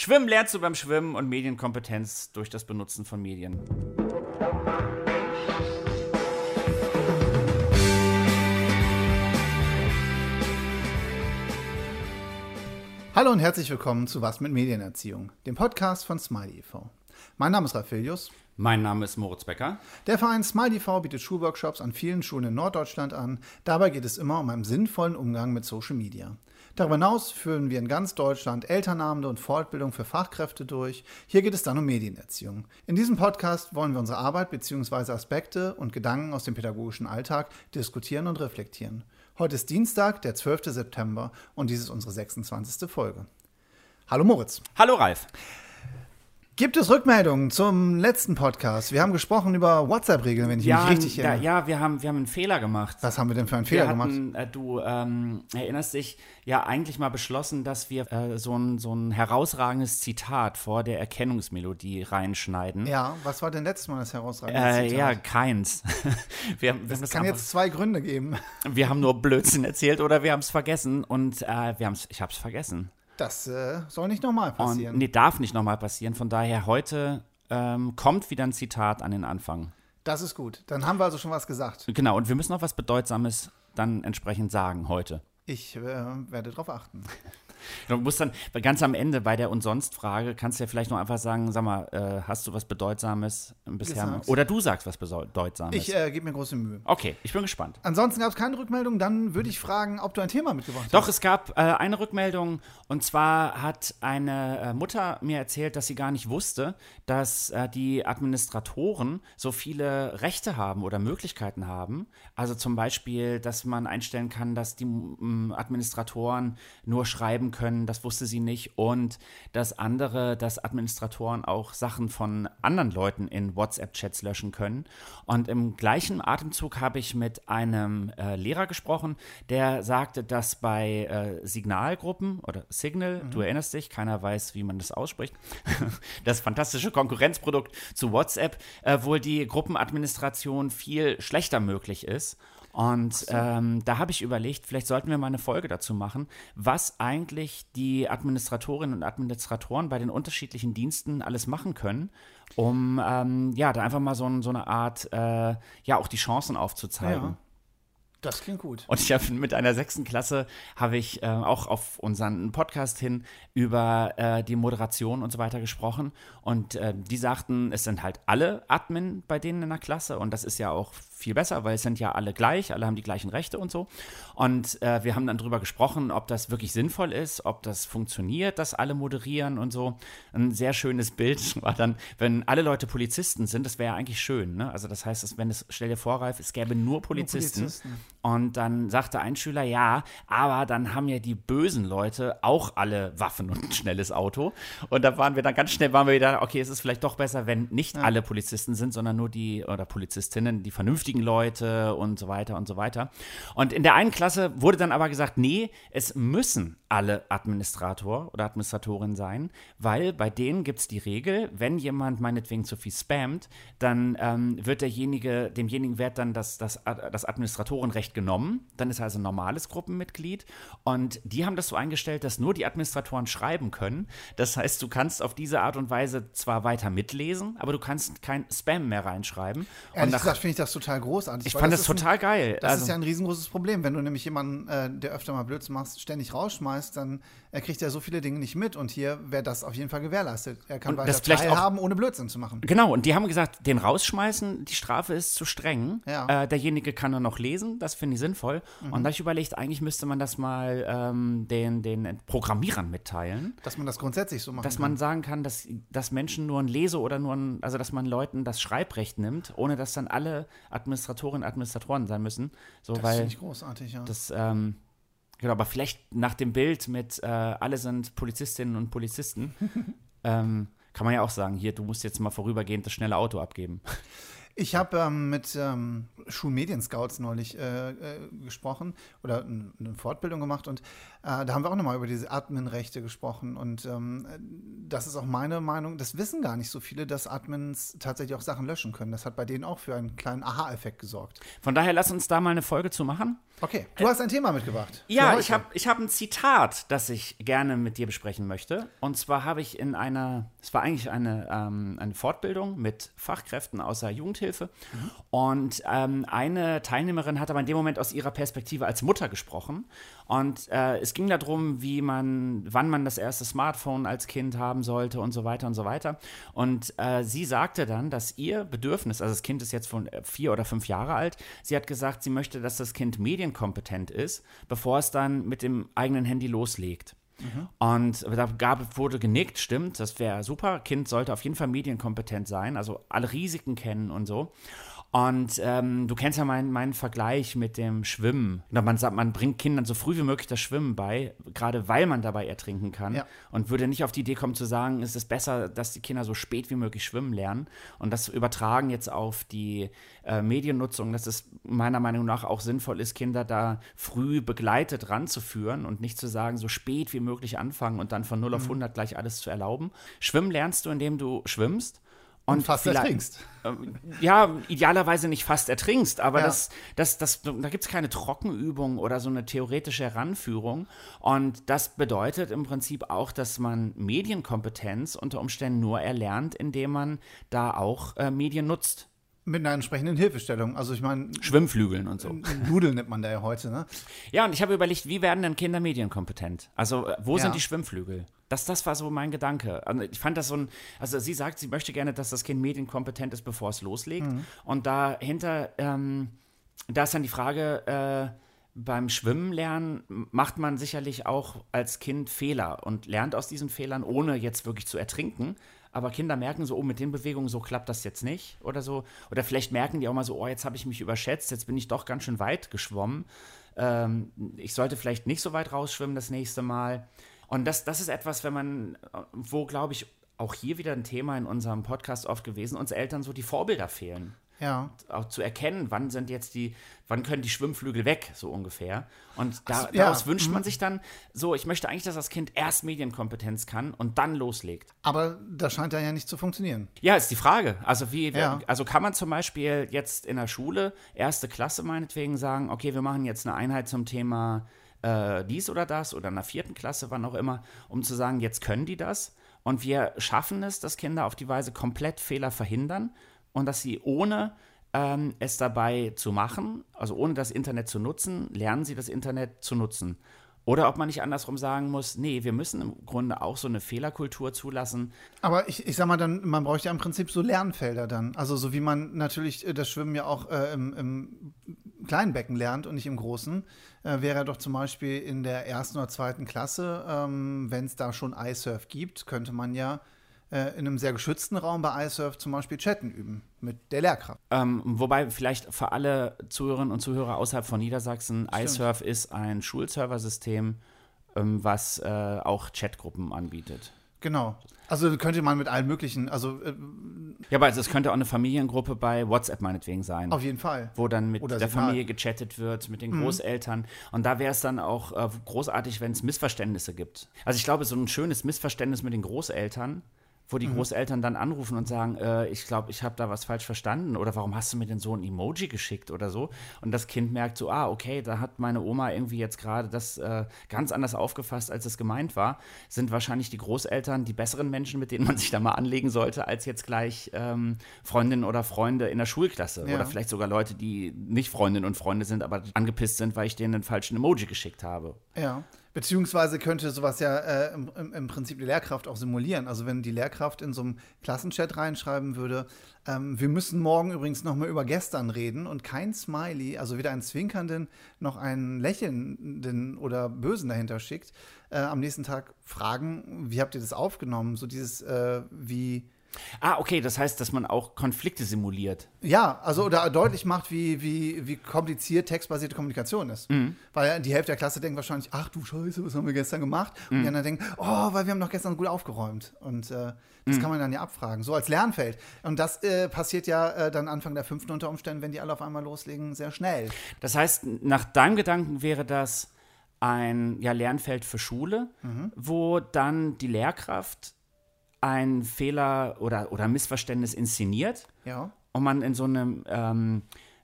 Schwimmen lernst du beim Schwimmen und Medienkompetenz durch das Benutzen von Medien. Hallo und herzlich willkommen zu Was mit Medienerziehung, dem Podcast von Smiley e.V. Mein Name ist Raphelius. Mein Name ist Moritz Becker. Der Verein Smiley e.V. bietet Schulworkshops an vielen Schulen in Norddeutschland an. Dabei geht es immer um einen sinnvollen Umgang mit Social Media. Darüber hinaus führen wir in ganz Deutschland Elternabende und Fortbildung für Fachkräfte durch. Hier geht es dann um Medienerziehung. In diesem Podcast wollen wir unsere Arbeit bzw. Aspekte und Gedanken aus dem pädagogischen Alltag diskutieren und reflektieren. Heute ist Dienstag, der 12. September und dies ist unsere 26. Folge. Hallo Moritz. Hallo Ralf. Gibt es Rückmeldungen zum letzten Podcast? Wir haben gesprochen über WhatsApp-Regeln, wenn ich ja, mich richtig erinnere. ja, wir haben, wir haben einen Fehler gemacht. Was haben wir denn für einen Fehler wir gemacht? hatten, äh, du ähm, erinnerst dich, ja eigentlich mal beschlossen, dass wir äh, so, ein, so ein herausragendes Zitat vor der Erkennungsmelodie reinschneiden. Ja, was war denn letztes Mal das herausragende Äh, Zitat? ja, keins. wir, haben- wir, Es das kann einfach- jetzt zwei Gründe geben. wir haben nur Blödsinn erzählt oder wir haben es vergessen und äh, wir haben's, ich habe es vergessen. Das äh, soll nicht nochmal passieren. Und nee, darf nicht nochmal passieren. Von daher heute ähm, kommt wieder ein Zitat an den Anfang. Das ist gut. Dann haben wir also schon was gesagt. Genau, und wir müssen auch was Bedeutsames dann entsprechend sagen heute. Ich äh, werde darauf achten. Du musst dann ganz am Ende bei der Und sonst Frage kannst du ja vielleicht noch einfach sagen, sag mal, äh, hast du was Bedeutsames bisher? Gesagt. Oder du sagst was Bedeutsames. Ich äh, gebe mir große Mühe. okay, ich bin gespannt. Ansonsten gab es keine Rückmeldung. Dann würde ich fragen, ob du ein Thema mitgebracht Doch, hast. es gab äh, eine Rückmeldung und zwar hat eine äh, Mutter mir erzählt, dass sie gar nicht wusste, dass äh, die Administratoren so viele Rechte haben oder Möglichkeiten haben. Also zum Beispiel, dass man einstellen kann, dass die Administratoren nur schreiben können, das wusste sie nicht. Und das andere, dass Administratoren auch Sachen von anderen Leuten in WhatsApp-Chats löschen können. Und im gleichen Atemzug habe ich mit einem äh, Lehrer gesprochen, der sagte, dass bei äh, Signalgruppen oder Signal, du erinnerst dich, keiner weiß, wie man das ausspricht, das fantastische Konkurrenzprodukt zu WhatsApp, äh, wohl die Gruppenadministration viel schlechter möglich ist. Und ähm, da habe ich überlegt, vielleicht sollten wir mal eine Folge dazu machen, was eigentlich die Administratorinnen und Administratoren bei den unterschiedlichen Diensten alles machen können, um ähm, ja da einfach mal so, so eine Art, äh, ja auch die Chancen aufzuzeigen. Ja. Das klingt gut. Und ich habe mit einer sechsten Klasse habe ich äh, auch auf unseren Podcast hin über äh, die Moderation und so weiter gesprochen. Und äh, die sagten, es sind halt alle Admin bei denen in der Klasse. Und das ist ja auch viel besser, weil es sind ja alle gleich, alle haben die gleichen Rechte und so. Und äh, wir haben dann drüber gesprochen, ob das wirklich sinnvoll ist, ob das funktioniert, dass alle moderieren und so. Ein sehr schönes Bild war dann, wenn alle Leute Polizisten sind, das wäre ja eigentlich schön. Ne? Also das heißt, dass, wenn es, stell dir vor, Ralf, es gäbe nur Polizisten. Polizisten. Und dann sagte ein Schüler, ja, aber dann haben ja die bösen Leute auch alle Waffen und ein schnelles Auto. Und da waren wir dann ganz schnell, waren wir wieder, okay, es ist vielleicht doch besser, wenn nicht alle Polizisten sind, sondern nur die, oder Polizistinnen, die vernünftigen Leute und so weiter und so weiter. Und in der einen Klasse wurde dann aber gesagt, nee, es müssen alle Administrator oder Administratorin sein, weil bei denen gibt es die Regel, wenn jemand meinetwegen zu viel spammt, dann ähm, wird derjenige, demjenigen wird dann das, das, das Administratorenrecht genommen. Dann ist er also ein normales Gruppenmitglied. Und die haben das so eingestellt, dass nur die Administratoren schreiben können. Das heißt, du kannst auf diese Art und Weise zwar weiter mitlesen, aber du kannst kein Spam mehr reinschreiben. Ehrlich und nach, gesagt finde ich das total großartig. ich fand das, ist total ein, geil. Das also, ist ja ein riesengroßes Problem. Wenn du nämlich jemanden, äh, der öfter mal Blödsinn machst, ständig rausschmeißt, dann äh, kriegt er so viele Dinge nicht mit. Und hier wäre das auf jeden Fall gewährleistet. Er kann Und weiter das vielleicht teilhaben, ohne Blödsinn zu machen. Genau, und die haben gesagt, den rausschmeißen, die Strafe ist zu streng. Ja. Äh, derjenige kann nur noch lesen, das finde ich sinnvoll. Und da habe ich überlegt, eigentlich müsste man das mal ähm, den, den Programmierern mitteilen. Dass man das grundsätzlich so machen Dass kann. man sagen kann, dass, dass Menschen nur ein Lese- oder nur ein, also dass man Leuten das Schreibrecht nimmt, ohne dass dann alle Administratorinnen und Administratoren sein müssen. So, das weil finde ich großartig, ja. das, ähm, genau, aber vielleicht nach dem Bild mit äh, alle sind Polizistinnen und Polizisten, ähm, kann man ja auch sagen, hier, du musst jetzt mal vorübergehend das schnelle Auto abgeben. Ich habe ähm, mit ähm, Schulmedienscouts neulich äh, äh, gesprochen oder eine Fortbildung gemacht und äh, da haben wir auch nochmal über diese Adminrechte gesprochen und ähm, das ist auch meine Meinung, das wissen gar nicht so viele, dass Admins tatsächlich auch Sachen löschen können. Das hat bei denen auch für einen kleinen Aha-Effekt gesorgt. Von daher lass uns da mal eine Folge zu machen. Okay, du hast ein Thema mitgebracht. Ja, ich habe ich hab ein Zitat, das ich gerne mit dir besprechen möchte. Und zwar habe ich in einer, es war eigentlich eine, ähm, eine Fortbildung mit Fachkräften aus der Jugendhilfe. Mhm. Und ähm, eine Teilnehmerin hat aber in dem Moment aus ihrer Perspektive als Mutter gesprochen. Und äh, es ging darum, wie man, wann man das erste Smartphone als Kind haben sollte und so weiter und so weiter. Und äh, sie sagte dann, dass ihr Bedürfnis, also das Kind ist jetzt von vier oder fünf Jahre alt, sie hat gesagt, sie möchte, dass das Kind Medien medienkompetent ist, bevor es dann mit dem eigenen Handy loslegt. Mhm. Und da gab, wurde genickt, stimmt, das wäre super. Kind sollte auf jeden Fall medienkompetent sein, also alle Risiken kennen und so. Und ähm, du kennst ja meinen mein Vergleich mit dem Schwimmen. Man sagt, man bringt Kindern so früh wie möglich das Schwimmen bei, gerade weil man dabei ertrinken kann. Ja. Und würde nicht auf die Idee kommen zu sagen, es ist besser, dass die Kinder so spät wie möglich schwimmen lernen. Und das übertragen jetzt auf die äh, Mediennutzung, dass es meiner Meinung nach auch sinnvoll ist, Kinder da früh begleitet ranzuführen und nicht zu sagen, so spät wie möglich anfangen und dann von 0 auf 100 mhm. gleich alles zu erlauben. Schwimmen lernst du, indem du schwimmst. Und, und fast ertrinkst. Äh, ja, idealerweise nicht fast ertrinkst, aber ja. das, das, das, da gibt es keine Trockenübung oder so eine theoretische Heranführung. Und das bedeutet im Prinzip auch, dass man Medienkompetenz unter Umständen nur erlernt, indem man da auch äh, Medien nutzt. Mit einer entsprechenden Hilfestellung. Also ich meine. Schwimmflügeln und so. Nudeln nennt man da ja heute, ne? Ja, und ich habe überlegt, wie werden denn Kinder medienkompetent? Also, äh, wo ja. sind die Schwimmflügel? Das, das war so mein Gedanke. Also ich fand das so ein, also sie sagt, sie möchte gerne, dass das Kind medienkompetent ist, bevor es loslegt. Mhm. Und dahinter, ähm, da ist dann die Frage, äh, beim Schwimmen lernen macht man sicherlich auch als Kind Fehler und lernt aus diesen Fehlern, ohne jetzt wirklich zu ertrinken. Aber Kinder merken so, oh, mit den Bewegungen so klappt das jetzt nicht oder so. Oder vielleicht merken die auch mal so, oh, jetzt habe ich mich überschätzt, jetzt bin ich doch ganz schön weit geschwommen. Ähm, ich sollte vielleicht nicht so weit rausschwimmen das nächste Mal. Und das, das ist etwas, wenn man, wo glaube ich, auch hier wieder ein Thema in unserem Podcast oft gewesen, uns Eltern so die Vorbilder fehlen. Ja. Auch zu erkennen, wann sind jetzt die, wann können die Schwimmflügel weg, so ungefähr. Und da, also, daraus ja. wünscht man mhm. sich dann so, ich möchte eigentlich, dass das Kind erst Medienkompetenz kann und dann loslegt. Aber das scheint ja nicht zu funktionieren. Ja, ist die Frage. Also wie, ja. also kann man zum Beispiel jetzt in der Schule, erste Klasse meinetwegen sagen, okay, wir machen jetzt eine Einheit zum Thema äh, dies oder das oder in der vierten Klasse, wann auch immer, um zu sagen, jetzt können die das. Und wir schaffen es, dass Kinder auf die Weise komplett Fehler verhindern und dass sie ohne ähm, es dabei zu machen, also ohne das Internet zu nutzen, lernen sie das Internet zu nutzen. Oder ob man nicht andersrum sagen muss, nee, wir müssen im Grunde auch so eine Fehlerkultur zulassen. Aber ich, ich sag mal dann, man bräuchte ja im Prinzip so Lernfelder dann. Also so wie man natürlich äh, das Schwimmen ja auch äh, im, im, kleinen Becken lernt und nicht im großen, äh, wäre doch zum Beispiel in der ersten oder zweiten Klasse, ähm, wenn es da schon iSurf gibt, könnte man ja äh, in einem sehr geschützten Raum bei iSurf zum Beispiel chatten üben mit der Lehrkraft. Ähm, wobei vielleicht für alle Zuhörerinnen und Zuhörer außerhalb von Niedersachsen, Stimmt. iSurf ist ein Schulserversystem, ähm, was äh, auch Chatgruppen anbietet. Genau. Also könnte man mit allen möglichen, also äh, ja, aber also es könnte auch eine Familiengruppe bei WhatsApp meinetwegen sein. Auf jeden Fall. Wo dann mit Oder der Familie gechattet wird, mit den mhm. Großeltern. Und da wäre es dann auch äh, großartig, wenn es Missverständnisse gibt. Also ich glaube, so ein schönes Missverständnis mit den Großeltern wo die mhm. Großeltern dann anrufen und sagen, äh, ich glaube, ich habe da was falsch verstanden oder warum hast du mir denn so ein Emoji geschickt oder so? Und das Kind merkt so, ah, okay, da hat meine Oma irgendwie jetzt gerade das äh, ganz anders aufgefasst, als es gemeint war. Sind wahrscheinlich die Großeltern die besseren Menschen, mit denen man sich da mal anlegen sollte, als jetzt gleich ähm, Freundinnen oder Freunde in der Schulklasse ja. oder vielleicht sogar Leute, die nicht Freundinnen und Freunde sind, aber angepisst sind, weil ich denen einen falschen Emoji geschickt habe. Ja. Beziehungsweise könnte sowas ja äh, im, im, Prinzip die Lehrkraft auch simulieren. Also wenn die Lehrkraft in so einem Klassenchat reinschreiben würde, ähm, wir müssen morgen übrigens nochmal über gestern reden und kein Smiley, also weder einen zwinkernden noch einen lächelnden oder bösen dahinter schickt, äh, am nächsten Tag fragen, wie habt ihr das aufgenommen? So dieses, äh, wie Ah, okay, das heißt, dass man auch Konflikte simuliert. Ja, also oder deutlich macht, wie, wie, wie kompliziert textbasierte Kommunikation ist. Mhm. Weil die Hälfte der Klasse denkt wahrscheinlich, ach du Scheiße, was haben wir gestern gemacht? Und mhm. die anderen denken, oh, weil wir haben doch gestern gut aufgeräumt. Und äh, das mhm. kann man dann ja abfragen, so als Lernfeld. Und das äh, passiert ja äh, dann Anfang der fünften unter Umständen, wenn die alle auf einmal loslegen, sehr schnell. Das heißt, nach deinem Gedanken wäre das ein ja, Lernfeld für Schule, mhm. wo dann die Lehrkraft ein Fehler oder, oder Missverständnis inszeniert Ja. und man in so einem ähm,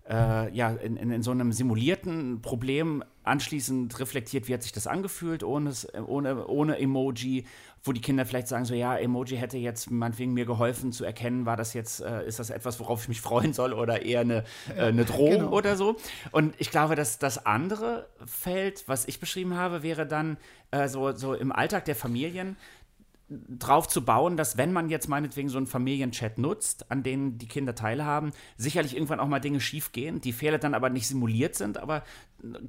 äh, ja, in, in, in so einem simulierten Problem anschließend reflektiert, wie hat sich das angefühlt, ohne, ohne, ohne Emoji, wo die Kinder vielleicht sagen, so ja, Emoji hätte jetzt meinetwegen mir geholfen zu erkennen, war das jetzt, äh, ist das etwas, worauf ich mich freuen soll oder eher eine, äh, eine Drohung genau. oder so. Und ich glaube, dass das andere Feld, was ich beschrieben habe, wäre dann äh, so, so im Alltag der Familien, drauf zu bauen, dass wenn man jetzt meinetwegen so einen Familienchat nutzt, an denen die Kinder teilhaben, sicherlich irgendwann auch mal Dinge schiefgehen, die Fehler dann aber nicht simuliert sind, aber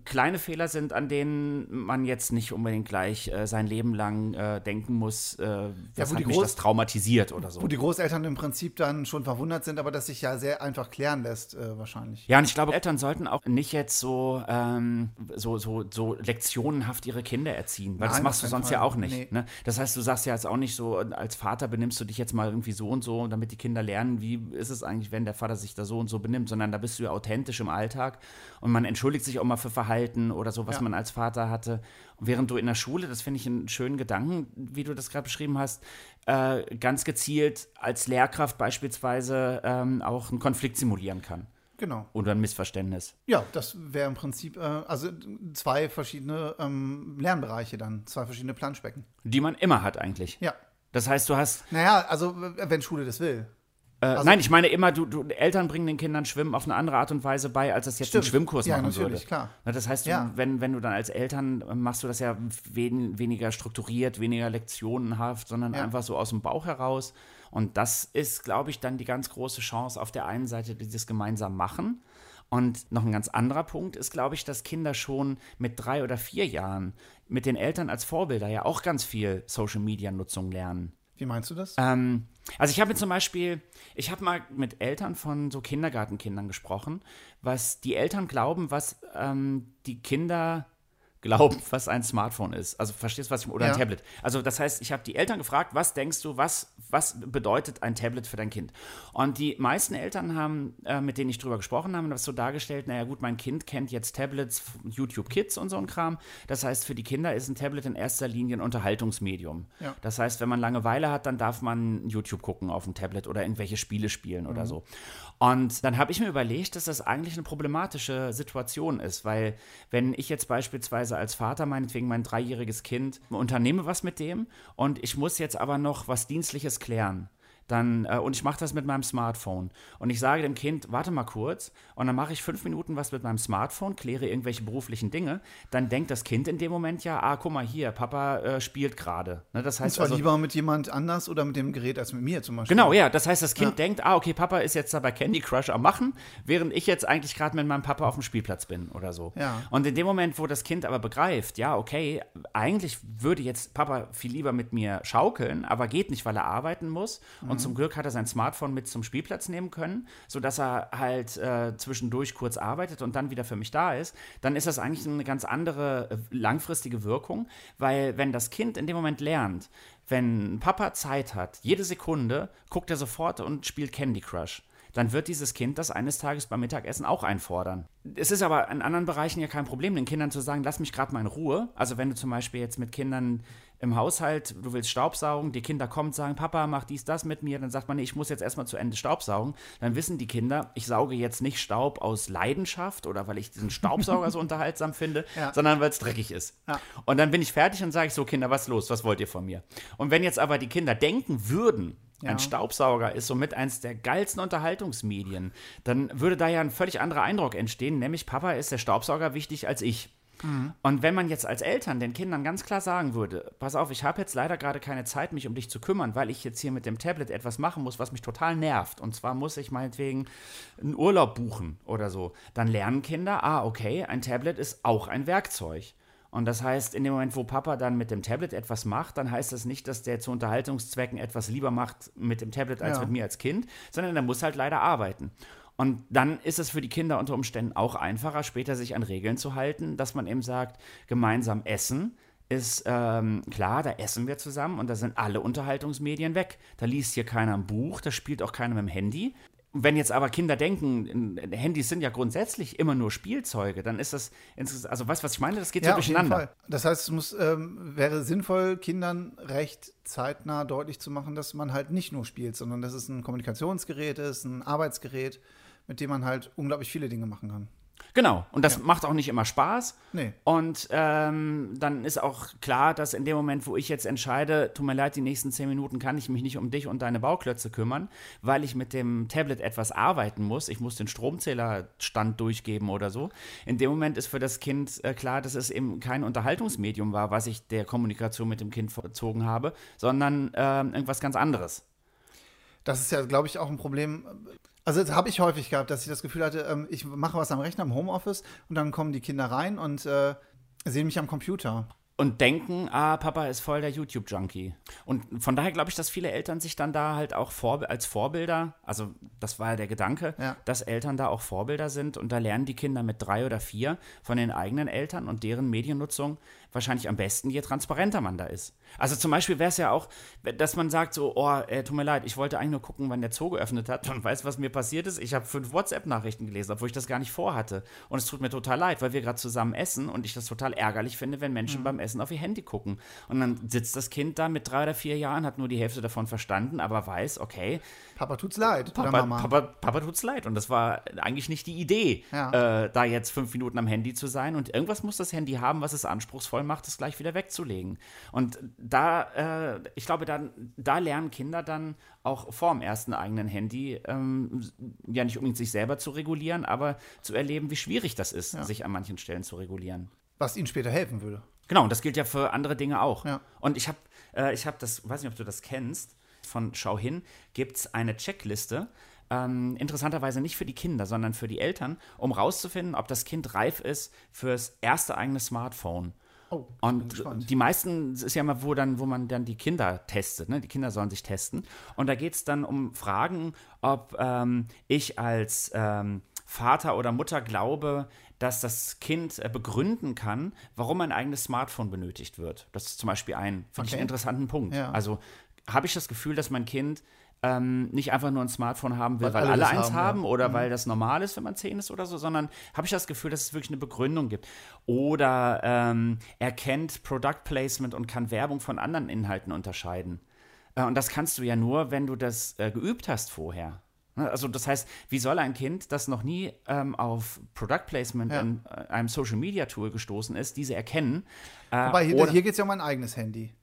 kleine Fehler sind, an denen man jetzt nicht unbedingt gleich äh, sein Leben lang äh, denken muss, äh, was wo hat mich das traumatisiert oder so. Wo die Großeltern im Prinzip dann schon verwundert sind, aber das sich ja sehr einfach klären lässt, äh, wahrscheinlich. Ja, und ich glaube, Eltern sollten auch nicht jetzt so, ähm, so, so, so lektionenhaft ihre Kinder erziehen, weil das Nein, machst auf du sonst Fall. ja auch nicht. Nee. Ne? Das heißt, du sagst ja jetzt auch nicht so, als Vater benimmst du dich jetzt mal irgendwie so und so, damit die Kinder lernen, wie ist es eigentlich, wenn der Vater sich da so und so benimmt, sondern da bist du ja authentisch im Alltag und man entschuldigt sich auch mal für Verhalten oder so, was Ja. man als Vater hatte. Und während du in der Schule, das finde ich einen schönen Gedanken, wie du das gerade beschrieben hast, äh, ganz gezielt als Lehrkraft beispielsweise ähm, auch einen Konflikt simulieren kann Genau. oder ein Missverständnis. Ja, das wäre im Prinzip, äh, also zwei verschiedene ähm, Lernbereiche dann, zwei verschiedene Planschbecken. Die man immer hat eigentlich. Ja. Das heißt, du hast. Naja, also wenn Schule das will. Äh, Also- nein, ich meine immer, du, du, Eltern bringen den Kindern Schwimmen auf eine andere Art und Weise bei, als es jetzt Stimmt. ein Schwimmkurs Ja, machen natürlich, würde. klar. Na, das heißt, du, Ja. wenn, wenn du dann als Eltern äh, machst du das ja wen, weniger strukturiert, weniger lektionenhaft, sondern Ja. einfach so aus dem Bauch heraus. Und das ist, glaube ich, dann die ganz große Chance auf der einen Seite, dieses gemeinsam machen. Und noch ein ganz anderer Punkt ist, glaube ich, dass Kinder schon mit drei oder vier Jahren mit den Eltern als Vorbilder ja auch ganz viel Social-Media-Nutzung lernen. Wie meinst du das? Ähm, also ich habe mir zum Beispiel, ich habe mal mit Eltern von so Kindergartenkindern gesprochen, was die Eltern glauben, was ähm, die Kinder glauben, was ein Smartphone ist. Also verstehst du, was ich oder Ja. ein Tablet. Also das heißt, ich habe die Eltern gefragt, was denkst du, was, was bedeutet ein Tablet für dein Kind? Und die meisten Eltern haben, äh, mit denen ich drüber gesprochen habe, das so dargestellt, naja gut, mein Kind kennt jetzt Tablets, YouTube Kids und so ein Kram. Das heißt, für die Kinder ist ein Tablet in erster Linie ein Unterhaltungsmedium. Ja. Das heißt, wenn man Langeweile hat, dann darf man YouTube gucken auf dem Tablet oder irgendwelche Spiele spielen Mhm. oder so. Und dann habe ich mir überlegt, dass das eigentlich eine problematische Situation ist, weil wenn ich jetzt beispielsweise als Vater meinetwegen mein dreijähriges Kind unternehme was mit dem und ich muss jetzt aber noch was Dienstliches klären. Dann, äh, und ich mache das mit meinem Smartphone. Und ich sage dem Kind, warte mal kurz, und dann mache ich fünf Minuten was mit meinem Smartphone, kläre irgendwelche beruflichen Dinge. Dann denkt das Kind in dem Moment ja, ah, guck mal hier, Papa äh, spielt gerade. Ne, das Und heißt zwar also, lieber mit jemand anders oder mit dem Gerät als mit mir zum Beispiel. Genau, ja. Das heißt, das Kind Ja. denkt, ah, okay, Papa ist jetzt da bei Candy Crush am Machen, während ich jetzt eigentlich gerade mit meinem Papa auf dem Spielplatz bin oder so. Ja. Und in dem Moment, wo das Kind aber begreift, ja, okay, eigentlich würde jetzt Papa viel lieber mit mir schaukeln, aber geht nicht, weil er arbeiten muss. Mhm. Und zum Glück hat er sein Smartphone mit zum Spielplatz nehmen können, sodass er halt äh, zwischendurch kurz arbeitet und dann wieder für mich da ist, dann ist das eigentlich eine ganz andere äh, langfristige Wirkung, weil wenn das Kind in dem Moment lernt, wenn Papa Zeit hat, jede Sekunde guckt er sofort und spielt Candy Crush. Dann wird dieses Kind das eines Tages beim Mittagessen auch einfordern. Es ist aber in anderen Bereichen ja kein Problem, den Kindern zu sagen, lass mich gerade mal in Ruhe. Also wenn du zum Beispiel jetzt mit Kindern im Haushalt, du willst Staubsaugen, die Kinder kommen und sagen, Papa, mach dies, das mit mir, dann sagt man, nee, ich muss jetzt erstmal zu Ende Staubsaugen. Dann wissen die Kinder, ich sauge jetzt nicht Staub aus Leidenschaft oder weil ich diesen Staubsauger so unterhaltsam finde, Ja. sondern weil es dreckig ist. Ja. Und dann bin ich fertig und sage ich so, Kinder, was ist los? Was wollt ihr von mir? Und wenn jetzt aber die Kinder denken würden, Ja. ein Staubsauger ist somit eins der geilsten Unterhaltungsmedien, dann würde da ja ein völlig anderer Eindruck entstehen, nämlich Papa ist der Staubsauger wichtig als ich. Und wenn man jetzt als Eltern den Kindern ganz klar sagen würde, pass auf, ich habe jetzt leider gerade keine Zeit, mich um dich zu kümmern, weil ich jetzt hier mit dem Tablet etwas machen muss, was mich total nervt. Und zwar muss ich meinetwegen einen Urlaub buchen oder so. Dann lernen Kinder, ah, okay, ein Tablet ist auch ein Werkzeug. Und das heißt, in dem Moment, wo Papa dann mit dem Tablet etwas macht, dann heißt das nicht, dass der zu Unterhaltungszwecken etwas lieber macht mit dem Tablet als Ja. mit mir als Kind, sondern der muss halt leider arbeiten. Und dann ist es für die Kinder unter Umständen auch einfacher, später sich an Regeln zu halten, dass man eben sagt, gemeinsam essen ist ähm, klar, da essen wir zusammen und da sind alle Unterhaltungsmedien weg. Da liest hier keiner ein Buch, da spielt auch keiner mit dem Handy. Wenn jetzt aber Kinder denken, Handys sind ja grundsätzlich immer nur Spielzeuge, dann ist das, also weißt du, was ich meine? Das geht ja, so durcheinander. Das heißt, es muss, ähm, wäre sinnvoll, Kindern recht zeitnah deutlich zu machen, dass man halt nicht nur spielt, sondern dass es ein Kommunikationsgerät ist, ein Arbeitsgerät, mit dem man halt unglaublich viele Dinge machen kann. Genau, und das ja. macht auch nicht immer Spaß. Nee. Und ähm, dann ist auch klar, dass in dem Moment, wo ich jetzt entscheide, tut mir leid, die nächsten zehn Minuten kann ich mich nicht um dich und deine Bauklötze kümmern, weil ich mit dem Tablet etwas arbeiten muss. Ich muss den Stromzählerstand durchgeben oder so. In dem Moment ist für das Kind äh, klar, dass es eben kein Unterhaltungsmedium war, was ich der Kommunikation mit dem Kind verzogen habe, sondern äh, irgendwas ganz anderes. Das ist ja, glaube ich, auch ein Problem also das habe ich häufig gehabt, dass ich das Gefühl hatte, ähm, ich mache was am Rechner im Homeoffice und dann kommen die Kinder rein und äh, sehen mich am Computer und denken, ah, Papa ist voll der YouTube-Junkie. Und von daher glaube ich, dass viele Eltern sich dann da halt auch vor, als Vorbilder, also das war ja der Gedanke, ja. dass Eltern da auch Vorbilder sind und da lernen die Kinder mit drei oder vier von den eigenen Eltern und deren Mediennutzung wahrscheinlich am besten, je transparenter man da ist. Also zum Beispiel wäre es ja auch, dass man sagt so, oh, äh, tut mir leid, ich wollte eigentlich nur gucken, wann der Zoo geöffnet hat und weiß, was mir passiert ist. Ich habe fünf WhatsApp-Nachrichten gelesen, obwohl ich das gar nicht vorhatte. Und es tut mir total leid, weil wir gerade zusammen essen und ich das total ärgerlich finde, wenn Menschen mhm. beim Essen auf ihr Handy gucken. Und dann sitzt das Kind da mit drei oder vier Jahren, hat nur die Hälfte davon verstanden, aber weiß, okay. Papa tut's leid. Papa, oder Mama. Papa, Papa tut's leid. Und das war eigentlich nicht die Idee, ja. äh, da jetzt fünf Minuten am Handy zu sein. Und irgendwas muss das Handy haben, was es anspruchsvoll macht, es gleich wieder wegzulegen. Und da, äh, ich glaube, da, da lernen Kinder dann auch vor dem ersten eigenen Handy ähm, ja nicht unbedingt sich selber zu regulieren, aber zu erleben, wie schwierig das ist, ja. sich an manchen Stellen zu regulieren. Was ihnen später helfen würde. Genau, und das gilt ja für andere Dinge auch. Ja. Und ich habe, äh, ich habe das, weiß nicht, ob du das kennst, von Schau hin gibt es eine Checkliste. Ähm, interessanterweise nicht für die Kinder, sondern für die Eltern, um rauszufinden, ob das Kind reif ist fürs erste eigene Smartphone. Oh, und die meisten ist ja mal, wo dann, wo man dann die Kinder testet, ne? Die Kinder sollen sich testen. Und da geht es dann um Fragen, ob ähm, ich als ähm, Vater oder Mutter glaube, dass das Kind äh, begründen kann, warum ein eigenes Smartphone benötigt wird. Das ist zum Beispiel ein, finde okay. ich, einen interessanten Punkt. Ja. Also habe ich das Gefühl, dass mein Kind ähm, nicht einfach nur ein Smartphone haben will, weil, weil alle, alle eins haben, haben ja. oder mhm. weil das normal ist, wenn man zehn ist oder so, sondern habe ich das Gefühl, dass es wirklich eine Begründung gibt. Oder ähm, er kennt Product Placement und kann Werbung von anderen Inhalten unterscheiden. Äh, und das kannst du ja nur, wenn du das äh, geübt hast vorher. Ne, also das heißt, wie soll ein Kind, das noch nie ähm, auf Product Placement ja. in äh, einem Social Media Tool gestoßen ist, diese erkennen? Äh, Aber hier, hier geht es ja um ein eigenes Handy.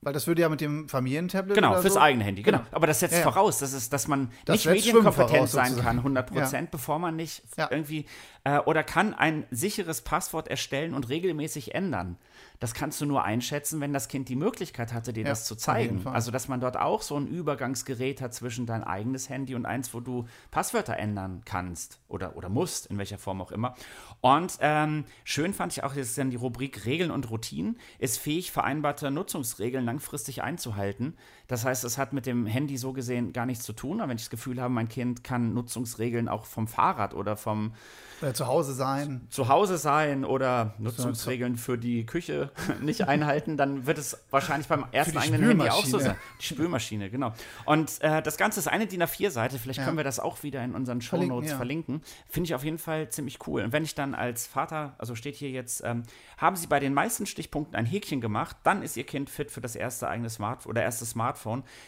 Weil das würde ja mit dem Familientablet. Genau, fürs so? eigene Handy, genau. genau. Aber das setzt ja, ja. voraus, dass, es, dass man das nicht medienkompetent sein kann, 100 Prozent, ja. bevor man nicht irgendwie. Äh, oder kann ein sicheres Passwort erstellen und regelmäßig ändern das kannst du nur einschätzen, wenn das Kind die Möglichkeit hatte, dir ja, das zu zeigen. Also, dass man dort auch so ein Übergangsgerät hat zwischen dein eigenes Handy und eins, wo du Passwörter ändern kannst oder, oder musst, in welcher Form auch immer. Und ähm, schön fand ich auch, das ist dann die Rubrik Regeln und Routinen, ist fähig, vereinbarte Nutzungsregeln langfristig einzuhalten. Das heißt, es hat mit dem Handy so gesehen gar nichts zu tun, aber wenn ich das Gefühl habe, mein Kind kann Nutzungsregeln auch vom Fahrrad oder vom oder zu Hause sein. Zu Hause sein oder Nutzungsregeln für die Küche nicht einhalten, dann wird es wahrscheinlich beim ersten eigenen Handy auch so sein. Die Spülmaschine, genau. Und äh, das Ganze ist eine DIN A4-Seite. Vielleicht ja. können wir das auch wieder in unseren Show Notes verlinken. Ja. verlinken. Finde ich auf jeden Fall ziemlich cool. Und wenn ich dann als Vater, also steht hier jetzt, ähm, haben Sie bei den meisten Stichpunkten ein Häkchen gemacht, dann ist Ihr Kind fit für das erste eigene Smartphone oder erste Smartphone.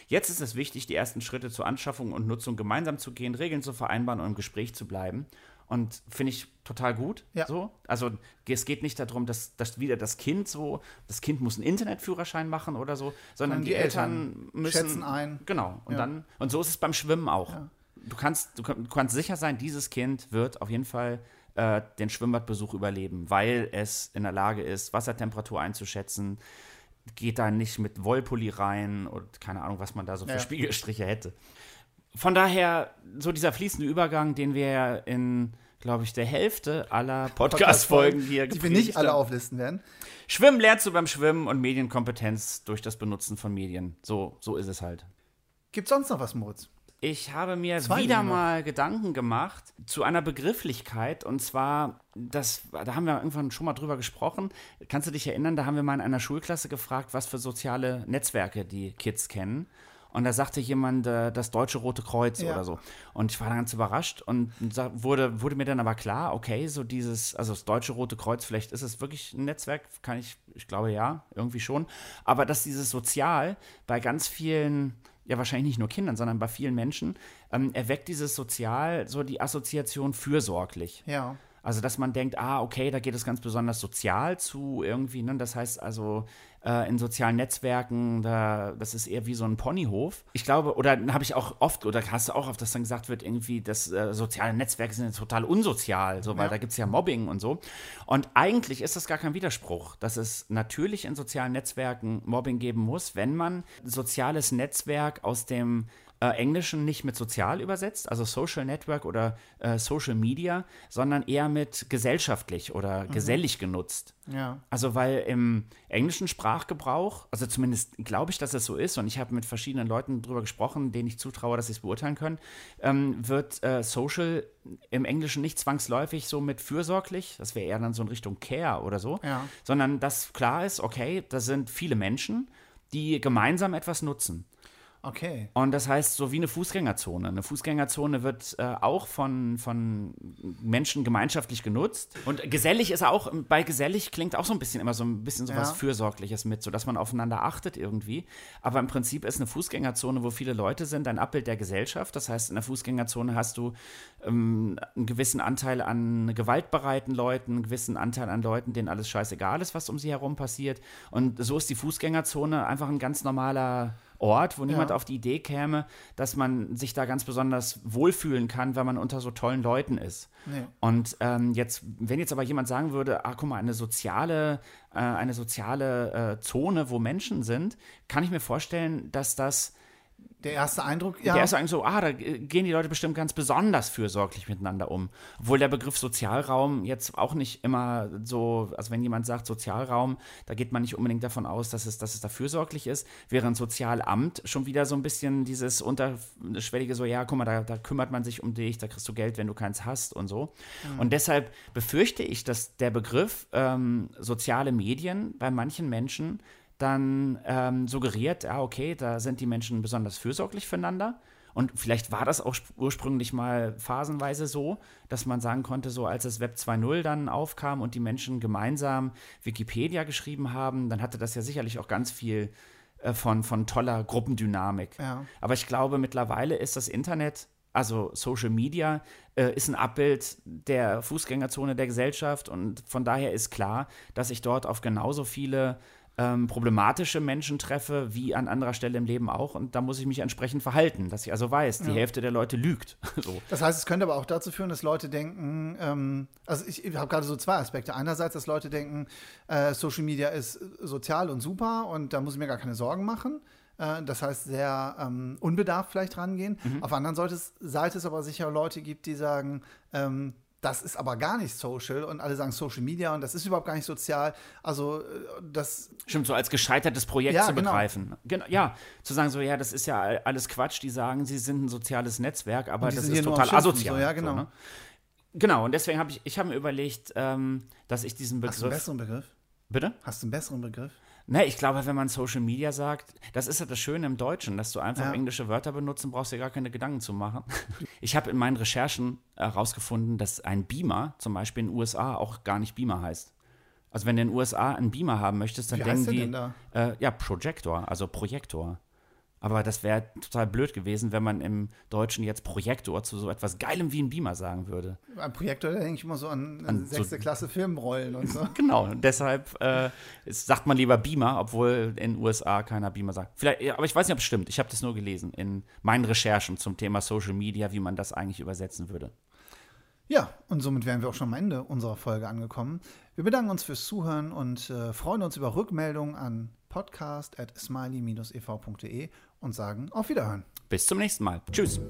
Jetzt ist es wichtig, die ersten Schritte zur Anschaffung und Nutzung gemeinsam zu gehen, Regeln zu vereinbaren und im Gespräch zu bleiben. Und finde ich total gut. Ja. So. Also es geht nicht darum, dass, dass wieder das Kind so, das Kind muss einen Internetführerschein machen oder so, sondern die, die, Eltern, Eltern müssen. Schätzen ein. Genau. Und ja. dann, und so ist es beim Schwimmen auch. Ja. Du, kannst, du, du, kannst sicher sein, dieses Kind wird auf jeden Fall äh, den Schwimmbadbesuch überleben, weil es in der Lage ist, Wassertemperatur einzuschätzen, geht da nicht mit Wollpulli rein und keine Ahnung, was man da so für Spiegelstriche hätte von daher, so dieser fließende Übergang, den wir ja in, glaube ich, der Hälfte aller Podcast-Folgen hier Die wir nicht alle auflisten werden. Schwimmen lernst du beim Schwimmen und Medienkompetenz durch das Benutzen von Medien. So, so ist es halt. Gibt es sonst noch was, Moritz? Ich habe mir Zwei wieder mal Gedanken gemacht zu einer Begrifflichkeit und zwar, das, da haben wir irgendwann schon mal drüber gesprochen. Kannst du dich erinnern, da haben wir mal in einer Schulklasse gefragt, was für soziale Netzwerke die Kids kennen. und da sagte jemand äh, das Deutsche Rote Kreuz Ja. oder so. Und ich war dann ganz überrascht und wurde, wurde mir dann aber klar, okay, so dieses, also das Deutsche Rote Kreuz, vielleicht ist es wirklich ein Netzwerk, kann ich, ich glaube ja, irgendwie schon. Aber dass dieses Sozial bei ganz vielen, ja wahrscheinlich nicht nur Kindern, sondern bei vielen Menschen, ähm, erweckt dieses Sozial so die Assoziation fürsorglich. Ja. Also, dass man denkt, ah, okay, da geht es ganz besonders sozial zu irgendwie. Ne? Das heißt also, äh, in sozialen Netzwerken, da, das ist eher wie so ein Ponyhof. Ich glaube, oder habe ich auch oft, oder hast du auch oft, dass dann gesagt wird, irgendwie, dass äh, soziale Netzwerke sind total unsozial, so, weil Ja. da gibt es ja Mobbing und so. Und eigentlich ist das gar kein Widerspruch, dass es natürlich in sozialen Netzwerken Mobbing geben muss, wenn man soziales Netzwerk aus dem äh, Englischen nicht mit sozial übersetzt, also Social Network oder äh, Social Media, sondern eher mit gesellschaftlich oder gesellig genutzt. Ja. Also weil im englischen Sprachgebrauch, also zumindest glaube ich, dass es so ist, und ich habe mit verschiedenen Leuten darüber gesprochen, denen ich zutraue, dass sie es beurteilen können, ähm, wird äh, Social im Englischen nicht zwangsläufig so mit fürsorglich, das wäre eher dann so in Richtung Care oder so, Ja. sondern dass klar ist, okay, da sind viele Menschen, die gemeinsam etwas nutzen. Okay. Und das heißt, so wie eine Fußgängerzone. Eine Fußgängerzone wird äh, auch von, von Menschen gemeinschaftlich genutzt. Und gesellig ist auch, bei gesellig klingt auch so ein bisschen immer so ein bisschen so was Ja. Fürsorgliches mit, sodass man aufeinander achtet irgendwie. Aber im Prinzip ist eine Fußgängerzone, wo viele Leute sind, ein Abbild der Gesellschaft. Das heißt, in der Fußgängerzone hast du ähm, einen gewissen Anteil an gewaltbereiten Leuten, einen gewissen Anteil an Leuten, denen alles scheißegal ist, was um sie herum passiert. Und so ist die Fußgängerzone einfach ein ganz normaler Ort, wo niemand Ja. auf die Idee käme, dass man sich da ganz besonders wohlfühlen kann, wenn man unter so tollen Leuten ist. Nee. Und ähm, jetzt, wenn jetzt aber jemand sagen würde, ah, guck mal, eine soziale, äh, eine soziale äh, Zone, wo Menschen sind, kann ich mir vorstellen, dass das Der erste Eindruck, ja. der ist eigentlich so, ah, da gehen die Leute bestimmt ganz besonders fürsorglich miteinander um. Obwohl der Begriff Sozialraum jetzt auch nicht immer so, also wenn jemand sagt Sozialraum, da geht man nicht unbedingt davon aus, dass es, dass es da fürsorglich ist, während Sozialamt schon wieder so ein bisschen dieses unterschwellige so, ja, guck mal, da, da kümmert man sich um dich, da kriegst du Geld, wenn du keins hast und so. Und deshalb befürchte ich, dass der Begriff ähm, soziale Medien bei manchen Menschen dann ähm, suggeriert, ja, okay, da sind die Menschen besonders fürsorglich füreinander. Und vielleicht war das auch sp- ursprünglich mal phasenweise so, dass man sagen konnte, so als das Web 2.0 dann aufkam und die Menschen gemeinsam Wikipedia geschrieben haben, dann hatte das ja sicherlich auch ganz viel äh, von, von toller Gruppendynamik. Ja. Aber ich glaube, mittlerweile ist das Internet, also Social Media, äh, ist ein Abbild der Fußgängerzone der Gesellschaft und von daher ist klar, dass ich dort auf genauso viele ähm, problematische Menschen treffe, wie an anderer Stelle im Leben auch. Und da muss ich mich entsprechend verhalten, dass ich also weiß, die Hälfte der Leute lügt. so. Das heißt, es könnte aber auch dazu führen, dass Leute denken, ähm, also ich, ich habe gerade so zwei Aspekte. Einerseits, dass Leute denken, äh, Social Media ist sozial und super und da muss ich mir gar keine Sorgen machen. Äh, das heißt, sehr ähm, unbedarft vielleicht rangehen. Mhm. Auf der anderen Seite, Seite es aber sicher Leute gibt, die sagen, ähm, das ist aber gar nicht social und alle sagen Social Media und das ist überhaupt gar nicht sozial. Also äh, das Stimmt, so als gescheitertes Projekt Ja, zu genau. begreifen. Genau, ja, zu sagen so, ja, das ist ja alles Quatsch. Die sagen, sie sind ein soziales Netzwerk, aber das ist total asozial. so, ja, genau. ne? Genau, und deswegen habe ich, ich habe mir überlegt, ähm, dass ich diesen hast du einen Begriff. besseren Begriff? Bitte? Hast du einen besseren Begriff? Ne, ich glaube, wenn man Social Media sagt, das ist ja das Schöne im Deutschen, dass du einfach Ja. englische Wörter benutzen brauchst dir gar keine Gedanken zu machen. Ich habe in meinen Recherchen herausgefunden, dass ein Beamer zum Beispiel in den USA auch gar nicht Beamer heißt. Also wenn du in den USA einen Beamer haben möchtest, dann Wie denken die? Äh, ja Projector, also Projektor. Aber das wäre total blöd gewesen, wenn man im Deutschen jetzt Projektor zu so etwas Geilem wie ein Beamer sagen würde. Ein Projektor, da denke ich immer so an, An so- sechste Klasse Filmrollen und so. Genau, und deshalb äh, sagt man lieber Beamer, obwohl in den USA keiner Beamer sagt. Vielleicht, aber ich weiß nicht, ob es stimmt. Ich habe das nur gelesen in meinen Recherchen zum Thema Social Media, wie man das eigentlich übersetzen würde. Ja, und somit wären wir auch schon am Ende unserer Folge angekommen. Wir bedanken uns fürs Zuhören und äh, freuen uns über Rückmeldungen an podcast at smiley-ev.de und sagen auf Wiederhören. Bis zum nächsten Mal. Tschüss.